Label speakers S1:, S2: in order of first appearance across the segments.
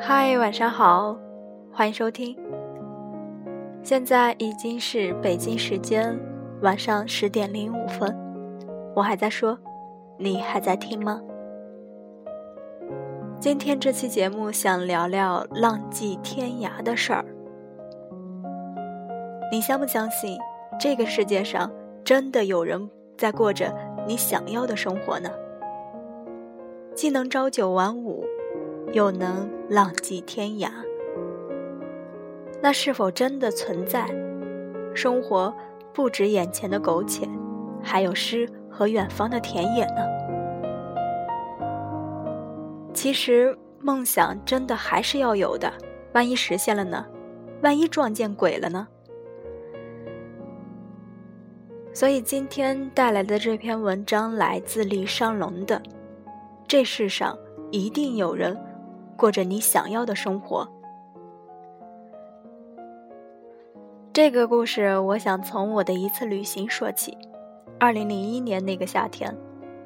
S1: 嗨，晚上好，欢迎收听。现在已经是北京时间晚上十点零五分，我还在说，你还在听吗？今天这期节目想聊聊浪迹天涯的事儿。你相不相信，这个世界上真的有人在过着你想要的生活呢？既能朝九晚五，又能浪迹天涯，那是否真的存在？生活不止眼前的苟且，还有诗和远方的田野呢？其实梦想真的还是要有的，万一实现了呢？万一撞见鬼了呢？所以今天带来的这篇文章来自李尚龙的《这世上一定有人过着你想要的生活》。这个故事我想从我的一次旅行说起。二零零一年那个夏天，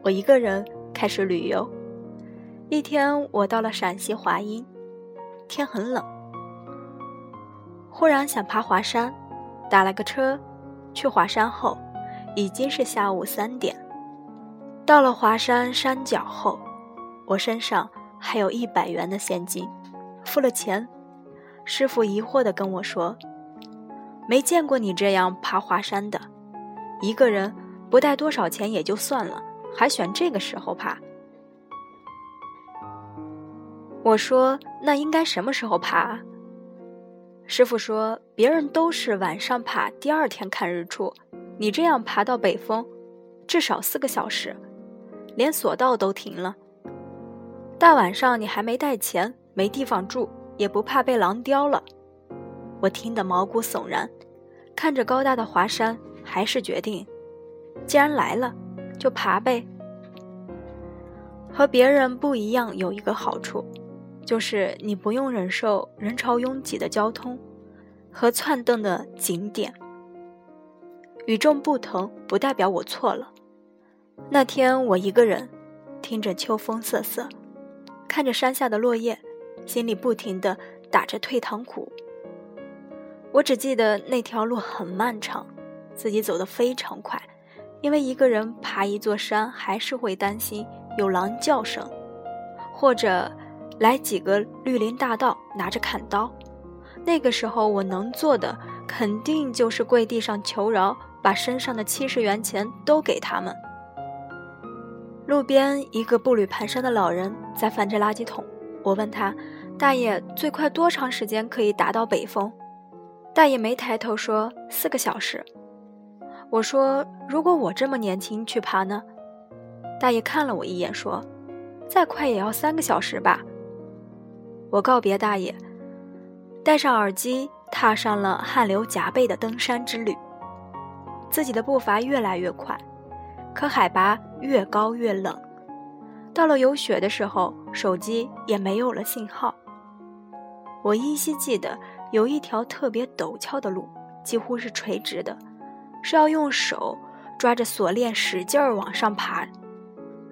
S1: 我一个人开始旅游。一天，我到了陕西华阴，天很冷，忽然想爬华山，打了个车去华山后，已经是下午三点。到了华山山脚后，我身上还有一百元的现金，付了钱，师傅疑惑地跟我说：“没见过你这样爬华山的，一个人不带多少钱也就算了，还选这个时候爬。”我说：“那应该什么时候爬？”师傅说：“别人都是晚上爬，第二天看日出，你这样爬到北峰，至少四个小时，连索道都停了。大晚上你还没带钱，没地方住，也不怕被狼叼了。”我听得毛骨悚然，看着高大的华山，还是决定，既然来了，就爬呗。和别人不一样，有一个好处。就是你不用忍受人潮拥挤的交通和窜蹬的景点。与众不同不代表我错了。那天我一个人，听着秋风瑟瑟，看着山下的落叶，心里不停地打着退堂鼓。我只记得那条路很漫长，自己走得非常快，因为一个人爬一座山还是会担心有狼叫声，或者。来几个绿林大盗，拿着砍刀。那个时候，我能做的肯定就是跪地上求饶，把身上的七十元钱都给他们。路边一个步履蹒跚的老人在翻着垃圾桶。我问他：“大爷，最快多长时间可以达到北峰？”大爷没抬头说：“四个小时。”我说：“如果我这么年轻去爬呢？”大爷看了我一眼说：“再快也要三个小时吧。”我告别大爷，戴上耳机，踏上了汗流浃背的登山之旅。自己的步伐越来越快，可海拔越高越冷。到了有雪的时候，手机也没有了信号。我依稀记得有一条特别陡峭的路，几乎是垂直的，是要用手抓着锁链使劲儿往上爬。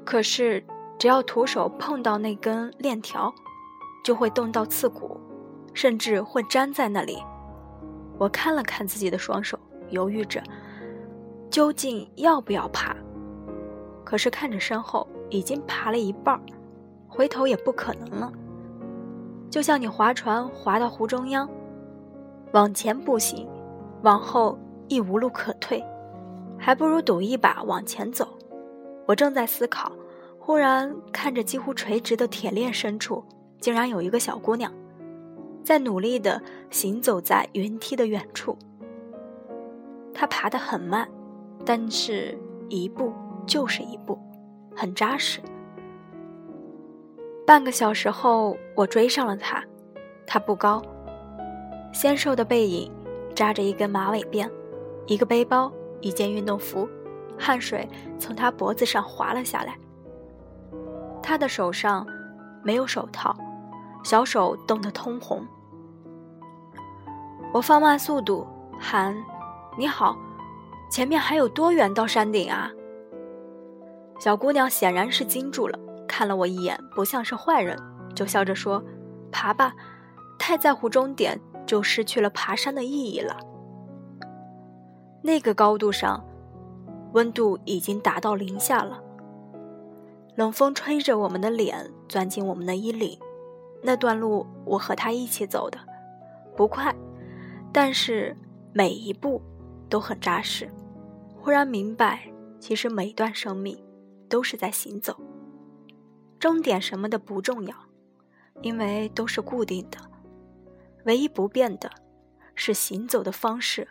S1: 可是，只要徒手碰到那根链条，就会冻到刺骨，甚至会粘在那里。我看了看自己的双手，犹豫着究竟要不要爬。可是看着身后已经爬了一半，回头也不可能了。就像你划船划到湖中央，往前不行，往后亦无路可退，还不如赌一把往前走。我正在思考，忽然看着几乎垂直的铁链深处。竟然有一个小姑娘，在努力地行走在云梯的远处。她爬得很慢，但是一步就是一步，很扎实。半个小时后，我追上了他。他不高，纤瘦的背影，扎着一根马尾辫，一个背包，一件运动服，汗水从他脖子上滑了下来。他的手上没有手套。小手冻得通红，我放慢速度喊：“你好，前面还有多远到山顶啊？”小姑娘显然是惊住了，看了我一眼，不像是坏人，就笑着说：“爬吧，太在乎终点，就失去了爬山的意义了。”那个高度上，温度已经达到零下了。冷风吹着我们的脸，钻进我们的衣领。那段路我和他一起走的，不快，但是每一步都很扎实。忽然明白，其实每一段生命都是在行走。终点什么的不重要，因为都是固定的。唯一不变的，是行走的方式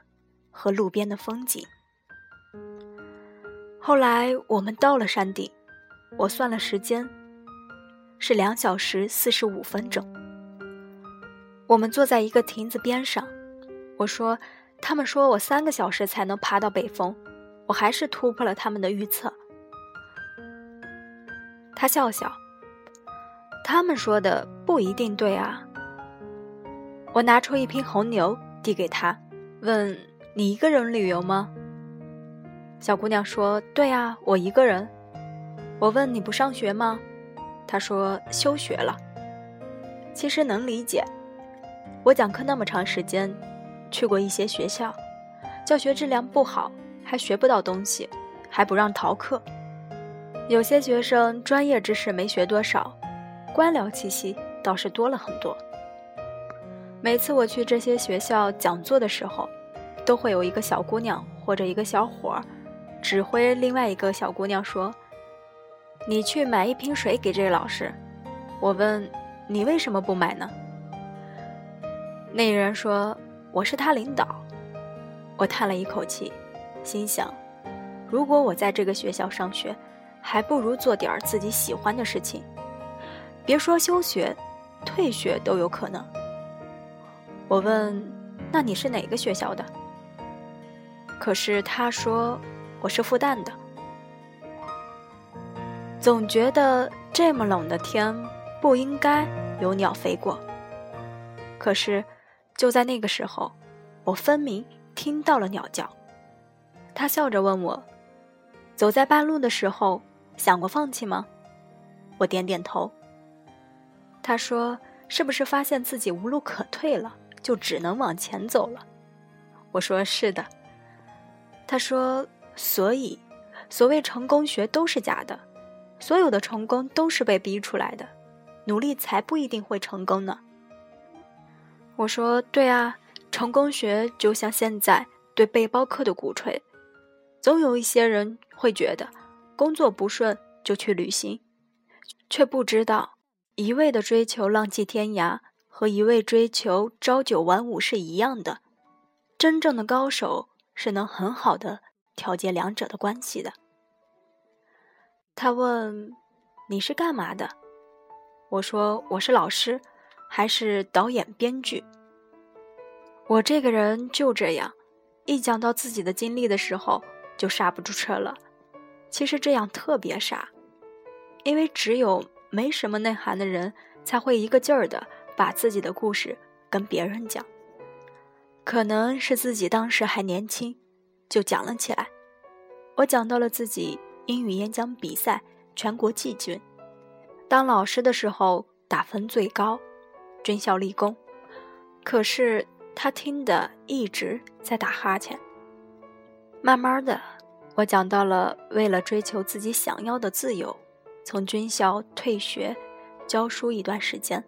S1: 和路边的风景。后来我们到了山顶，我算了时间，是两小时四十五分整。我们坐在一个亭子边上，我说：“他们说我三个小时才能爬到北峰，我还是突破了他们的预测。”他笑笑。他们说的不一定对啊。我拿出一瓶红牛递给他，问：“你一个人旅游吗？”小姑娘说：“对啊，我一个人。”我问：“你不上学吗？”她说：“休学了。”其实能理解，我讲课那么长时间，去过一些学校，教学质量不好，还学不到东西，还不让逃课。有些学生专业知识没学多少，官僚气息倒是多了很多。每次我去这些学校讲座的时候，都会有一个小姑娘或者一个小伙儿，指挥另外一个小姑娘说：“你去买一瓶水给这个老师。”我问：“你为什么不买呢？”那人说：“我是他领导。”我叹了一口气，心想：如果我在这个学校上学。还不如做点自己喜欢的事情，别说休学，退学都有可能。我问：“那你是哪个学校的？”可是他说：“我是复旦的。”总觉得这么冷的天不应该有鸟飞过。可是就在那个时候，我分明听到了鸟叫。他笑着问我：“走在半路的时候。”想过放弃吗？我点点头。他说：“是不是发现自己无路可退了，就只能往前走了？”我说：“是的。”他说：“所以，所谓成功学都是假的，所有的成功都是被逼出来的，努力才不一定会成功呢。”我说：“对啊，成功学就像现在对背包客的鼓吹，总有一些人会觉得。”工作不顺就去旅行，却不知道一味的追求浪迹天涯和一味追求朝九晚五是一样的。真正的高手是能很好的调节两者的关系的。他问：“你是干嘛的？”我说：“我是老师，还是导演、编剧。”我这个人就这样，一讲到自己的经历的时候，就刹不住车了。其实这样特别傻，因为只有没什么内涵的人才会一个劲儿的把自己的故事跟别人讲。可能是自己当时还年轻，就讲了起来。我讲到了自己英语演讲比赛全国季军，当老师的时候打分最高，军校立功。可是他听的一直在打哈欠。慢慢的。我讲到了为了追求自己想要的自由，从军校退学，教书一段时间。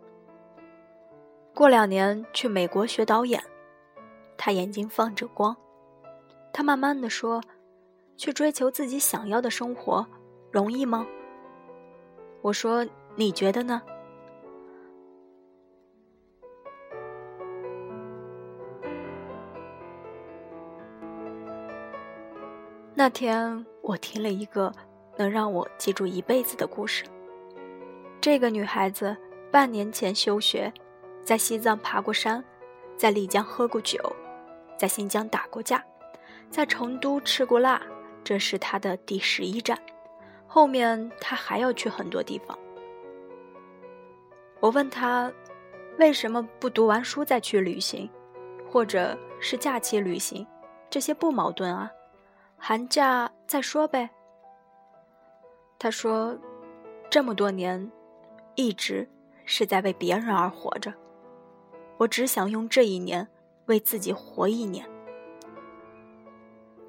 S1: 过两年去美国学导演，他眼睛放着光。他慢慢的说：“去追求自己想要的生活，容易吗？”我说：“你觉得呢？”那天我听了一个能让我记住一辈子的故事。这个女孩子半年前休学，在西藏爬过山，在丽江喝过酒，在新疆打过架，在成都吃过辣，这是她的第十一站。后面她还要去很多地方。我问她，为什么不读完书再去旅行，或者是假期旅行？这些不矛盾啊。寒假再说呗。他说：“这么多年，一直是在为别人而活着。我只想用这一年为自己活一年。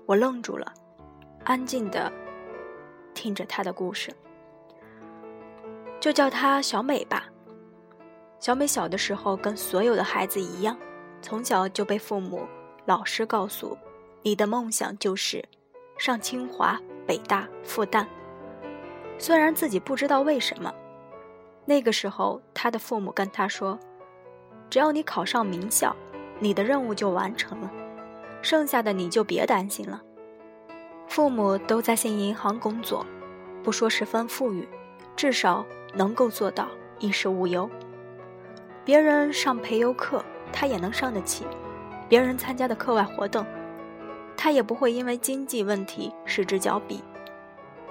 S1: 我愣住了，安静的听着他的故事。就叫她小美吧。小美小的时候跟所有的孩子一样，从小就被父母、老师告诉，你的梦想就是上清华、北大、复旦。虽然自己不知道为什么，那个时候他的父母跟他说，只要你考上名校，你的任务就完成了，剩下的你就别担心了。父母都在信银行工作，不说十分富裕，至少。能够做到衣食无忧，别人上培优课，他也能上得起；别人参加的课外活动，他也不会因为经济问题失之交臂。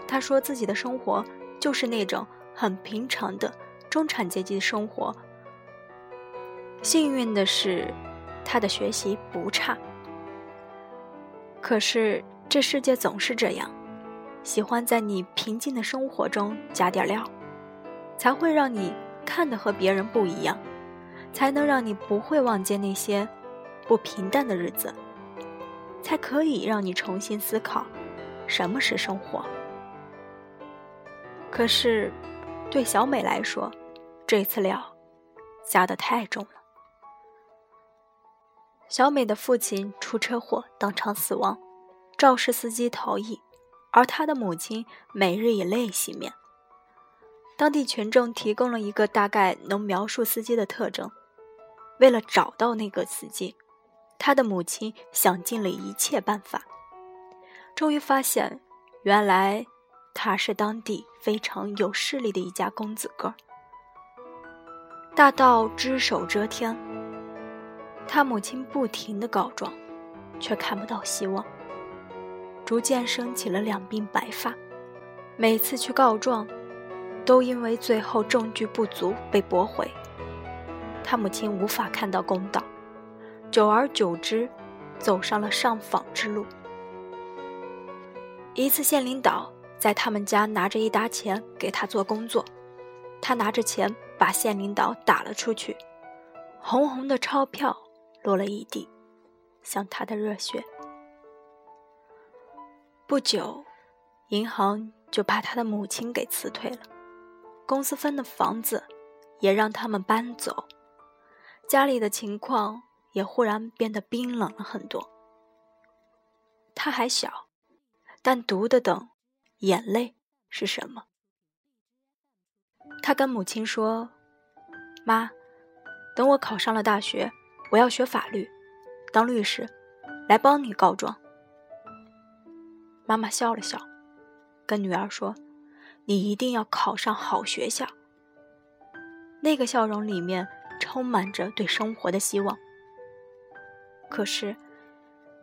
S1: 他说自己的生活就是那种很平常的中产阶级的生活。幸运的是，他的学习不差。可是这世界总是这样，喜欢在你平静的生活中加点料。才会让你看的和别人不一样，才能让你不会忘记那些不平淡的日子，才可以让你重新思考什么是生活。可是，对小美来说，这次料加的太重了。小美的父亲出车祸当场死亡，肇事司机逃逸，而她的母亲每日以泪洗面。当地群众提供了一个大概能描述司机的特征。为了找到那个司机，他的母亲想尽了一切办法，终于发现，原来他是当地非常有势力的一家公子哥。大到只手遮天，他母亲不停的告状，却看不到希望，逐渐升起了两鬓白发。每次去告状。都因为最后证据不足被驳回，他母亲无法看到公道，久而久之，走上了上访之路。一次，县领导在他们家拿着一沓钱给他做工作，他拿着钱把县领导打了出去，红红的钞票落了一地，像他的热血。不久，银行就把他的母亲给辞退了。公司分的房子，也让他们搬走，家里的情况也忽然变得冰冷了很多。他还小，但读得懂，眼泪是什么？他跟母亲说：“妈，等我考上了大学，我要学法律，当律师，来帮你告状。”妈妈笑了笑，跟女儿说。你一定要考上好学校。那个笑容里面充满着对生活的希望。可是，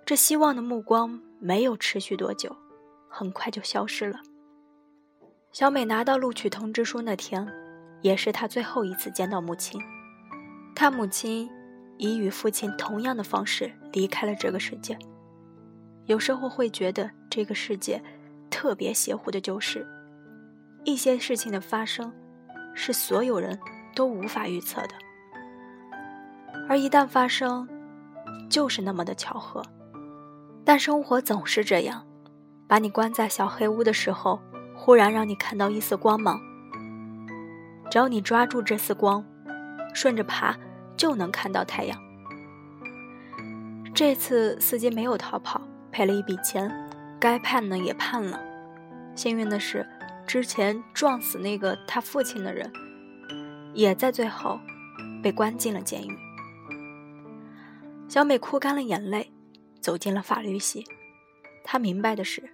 S1: 这希望的目光没有持续多久，很快就消失了。小美拿到录取通知书那天，也是她最后一次见到母亲。她母亲以与父亲同样的方式离开了这个世界。有时候会觉得这个世界特别邪乎的，就是。一些事情的发生，是所有人都无法预测的，而一旦发生，就是那么的巧合。但生活总是这样，把你关在小黑屋的时候，忽然让你看到一丝光芒。只要你抓住这丝光，顺着爬，就能看到太阳。这次司机没有逃跑，赔了一笔钱，该判呢也判了。幸运的是。之前撞死那个他父亲的人，也在最后被关进了监狱。小美哭干了眼泪，走进了法律系。她明白的是，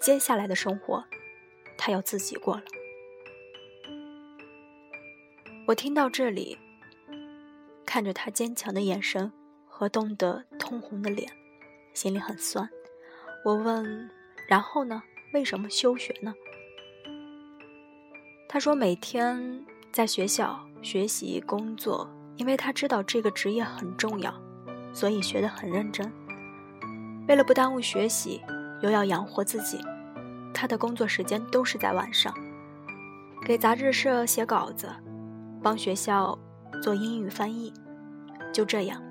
S1: 接下来的生活，她要自己过了。我听到这里，看着她坚强的眼神和冻得通红的脸，心里很酸。我问：“然后呢？为什么休学呢？”他说：“每天在学校学习工作，因为他知道这个职业很重要，所以学得很认真。为了不耽误学习，又要养活自己，他的工作时间都是在晚上。给杂志社写稿子，帮学校做英语翻译。就这样，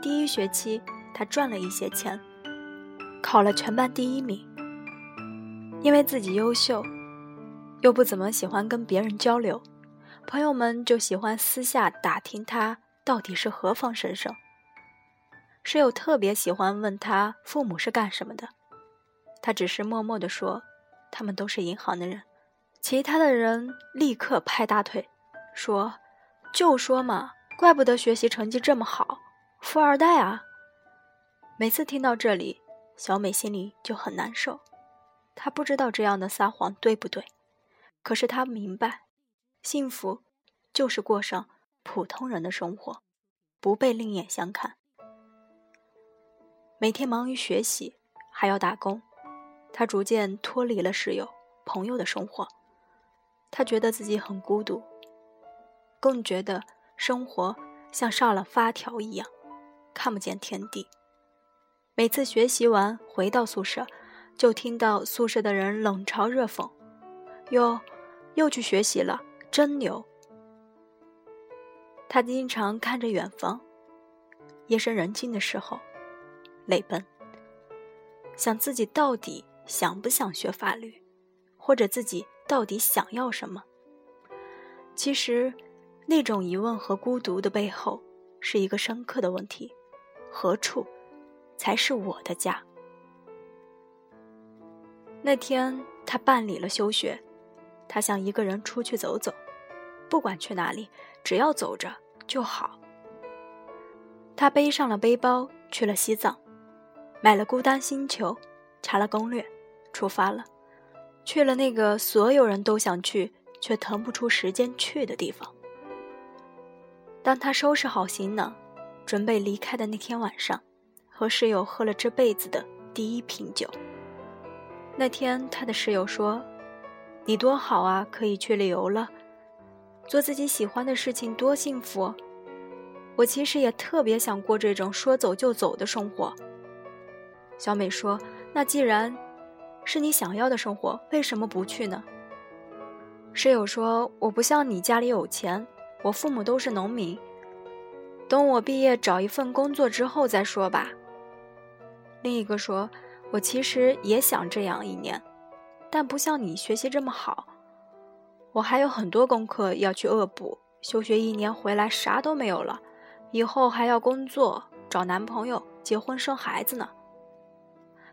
S1: 第一学期他赚了一些钱，考了全班第一名。因为自己优秀，又不怎么喜欢跟别人交流，朋友们就喜欢私下打听他到底是何方神圣。室友特别喜欢问他父母是干什么的，他只是默默地说，他们都是银行的人。其他的人立刻拍大腿，说：“就说嘛，怪不得学习成绩这么好，富二代啊！”每次听到这里，小美心里就很难受。她不知道这样的撒谎对不对，可是她明白，幸福就是过上普通人的生活，不被另眼相看。每天忙于学习，还要打工，他逐渐脱离了室友、朋友的生活。他觉得自己很孤独，更觉得生活像上了发条一样，看不见天地。每次学习完回到宿舍，就听到宿舍的人冷嘲热讽：“哟，又去学习了，真牛。”他经常看着远方，夜深人静的时候，泪奔，想自己到底想不想学法律，或者自己。到底想要什么？其实，那种疑问和孤独的背后，是一个深刻的问题：何处才是我的家？那天，他办理了休学，他想一个人出去走走，不管去哪里，只要走着就好。他背上了背包，去了西藏，买了《孤单星球》，查了攻略，出发了。去了那个所有人都想去却腾不出时间去的地方。当他收拾好行囊，准备离开的那天晚上，和室友喝了这辈子的第一瓶酒。那天，他的室友说：“你多好啊，可以去旅游了，做自己喜欢的事情，多幸福。”我其实也特别想过这种说走就走的生活。小美说：“那既然……”是你想要的生活，为什么不去呢？室友说：“我不像你家里有钱，我父母都是农民，等我毕业找一份工作之后再说吧。”另一个说：“我其实也想这样一年，但不像你学习这么好，我还有很多功课要去恶补。休学一年回来啥都没有了，以后还要工作、找男朋友、结婚生孩子呢。”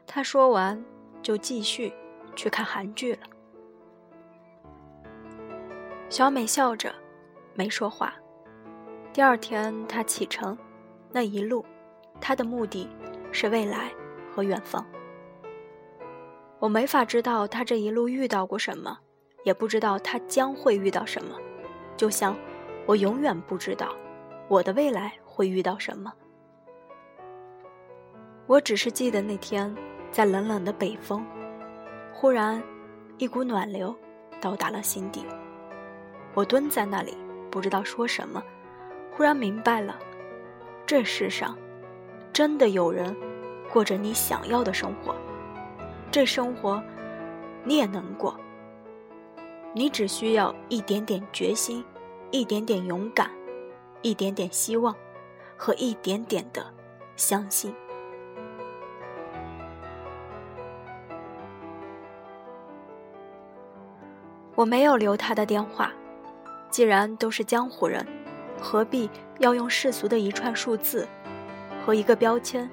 S1: 他说完。就继续去看韩剧了。小美笑着，没说话。第二天，她启程，那一路，她的目的是未来和远方。我没法知道她这一路遇到过什么，也不知道她将会遇到什么，就像我永远不知道我的未来会遇到什么。我只是记得那天。在冷冷的北风，忽然，一股暖流到达了心底。我蹲在那里，不知道说什么。忽然明白了，这世上真的有人过着你想要的生活。这生活你也能过。你只需要一点点决心，一点点勇敢，一点点希望，和一点点的相信。我没有留他的电话，既然都是江湖人，何必要用世俗的一串数字和一个标签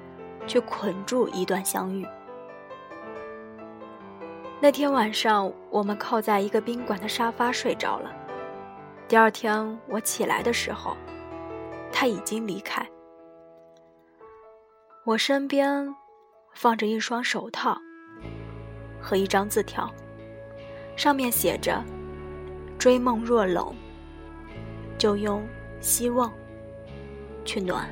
S1: 去捆住一段相遇？那天晚上，我们靠在一个宾馆的沙发睡着了。第二天我起来的时候，他已经离开。我身边放着一双手套和一张字条。上面写着：“追梦若冷，就用希望去暖。”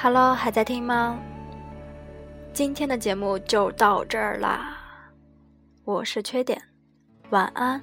S1: Hello，还在听吗？今天的节目就到这儿啦，我是缺点，晚安。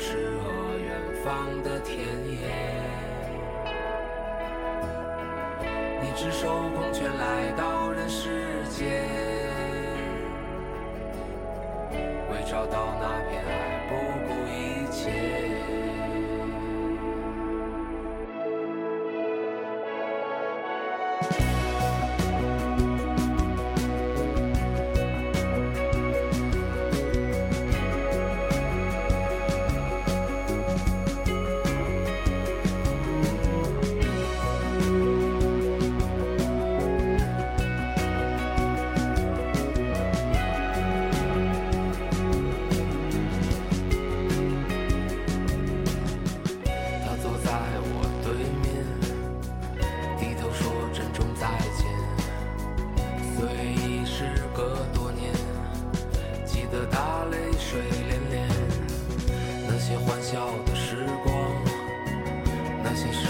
S2: 诗和远方的田野。你赤手空拳来到人世间，为找到那片海不顾一切。到的时光那些时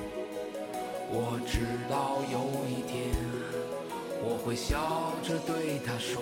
S2: 我知道有一天，我会笑着对他说：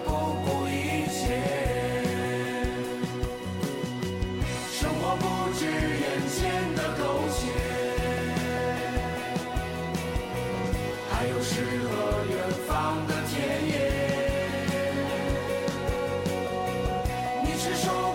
S2: 是说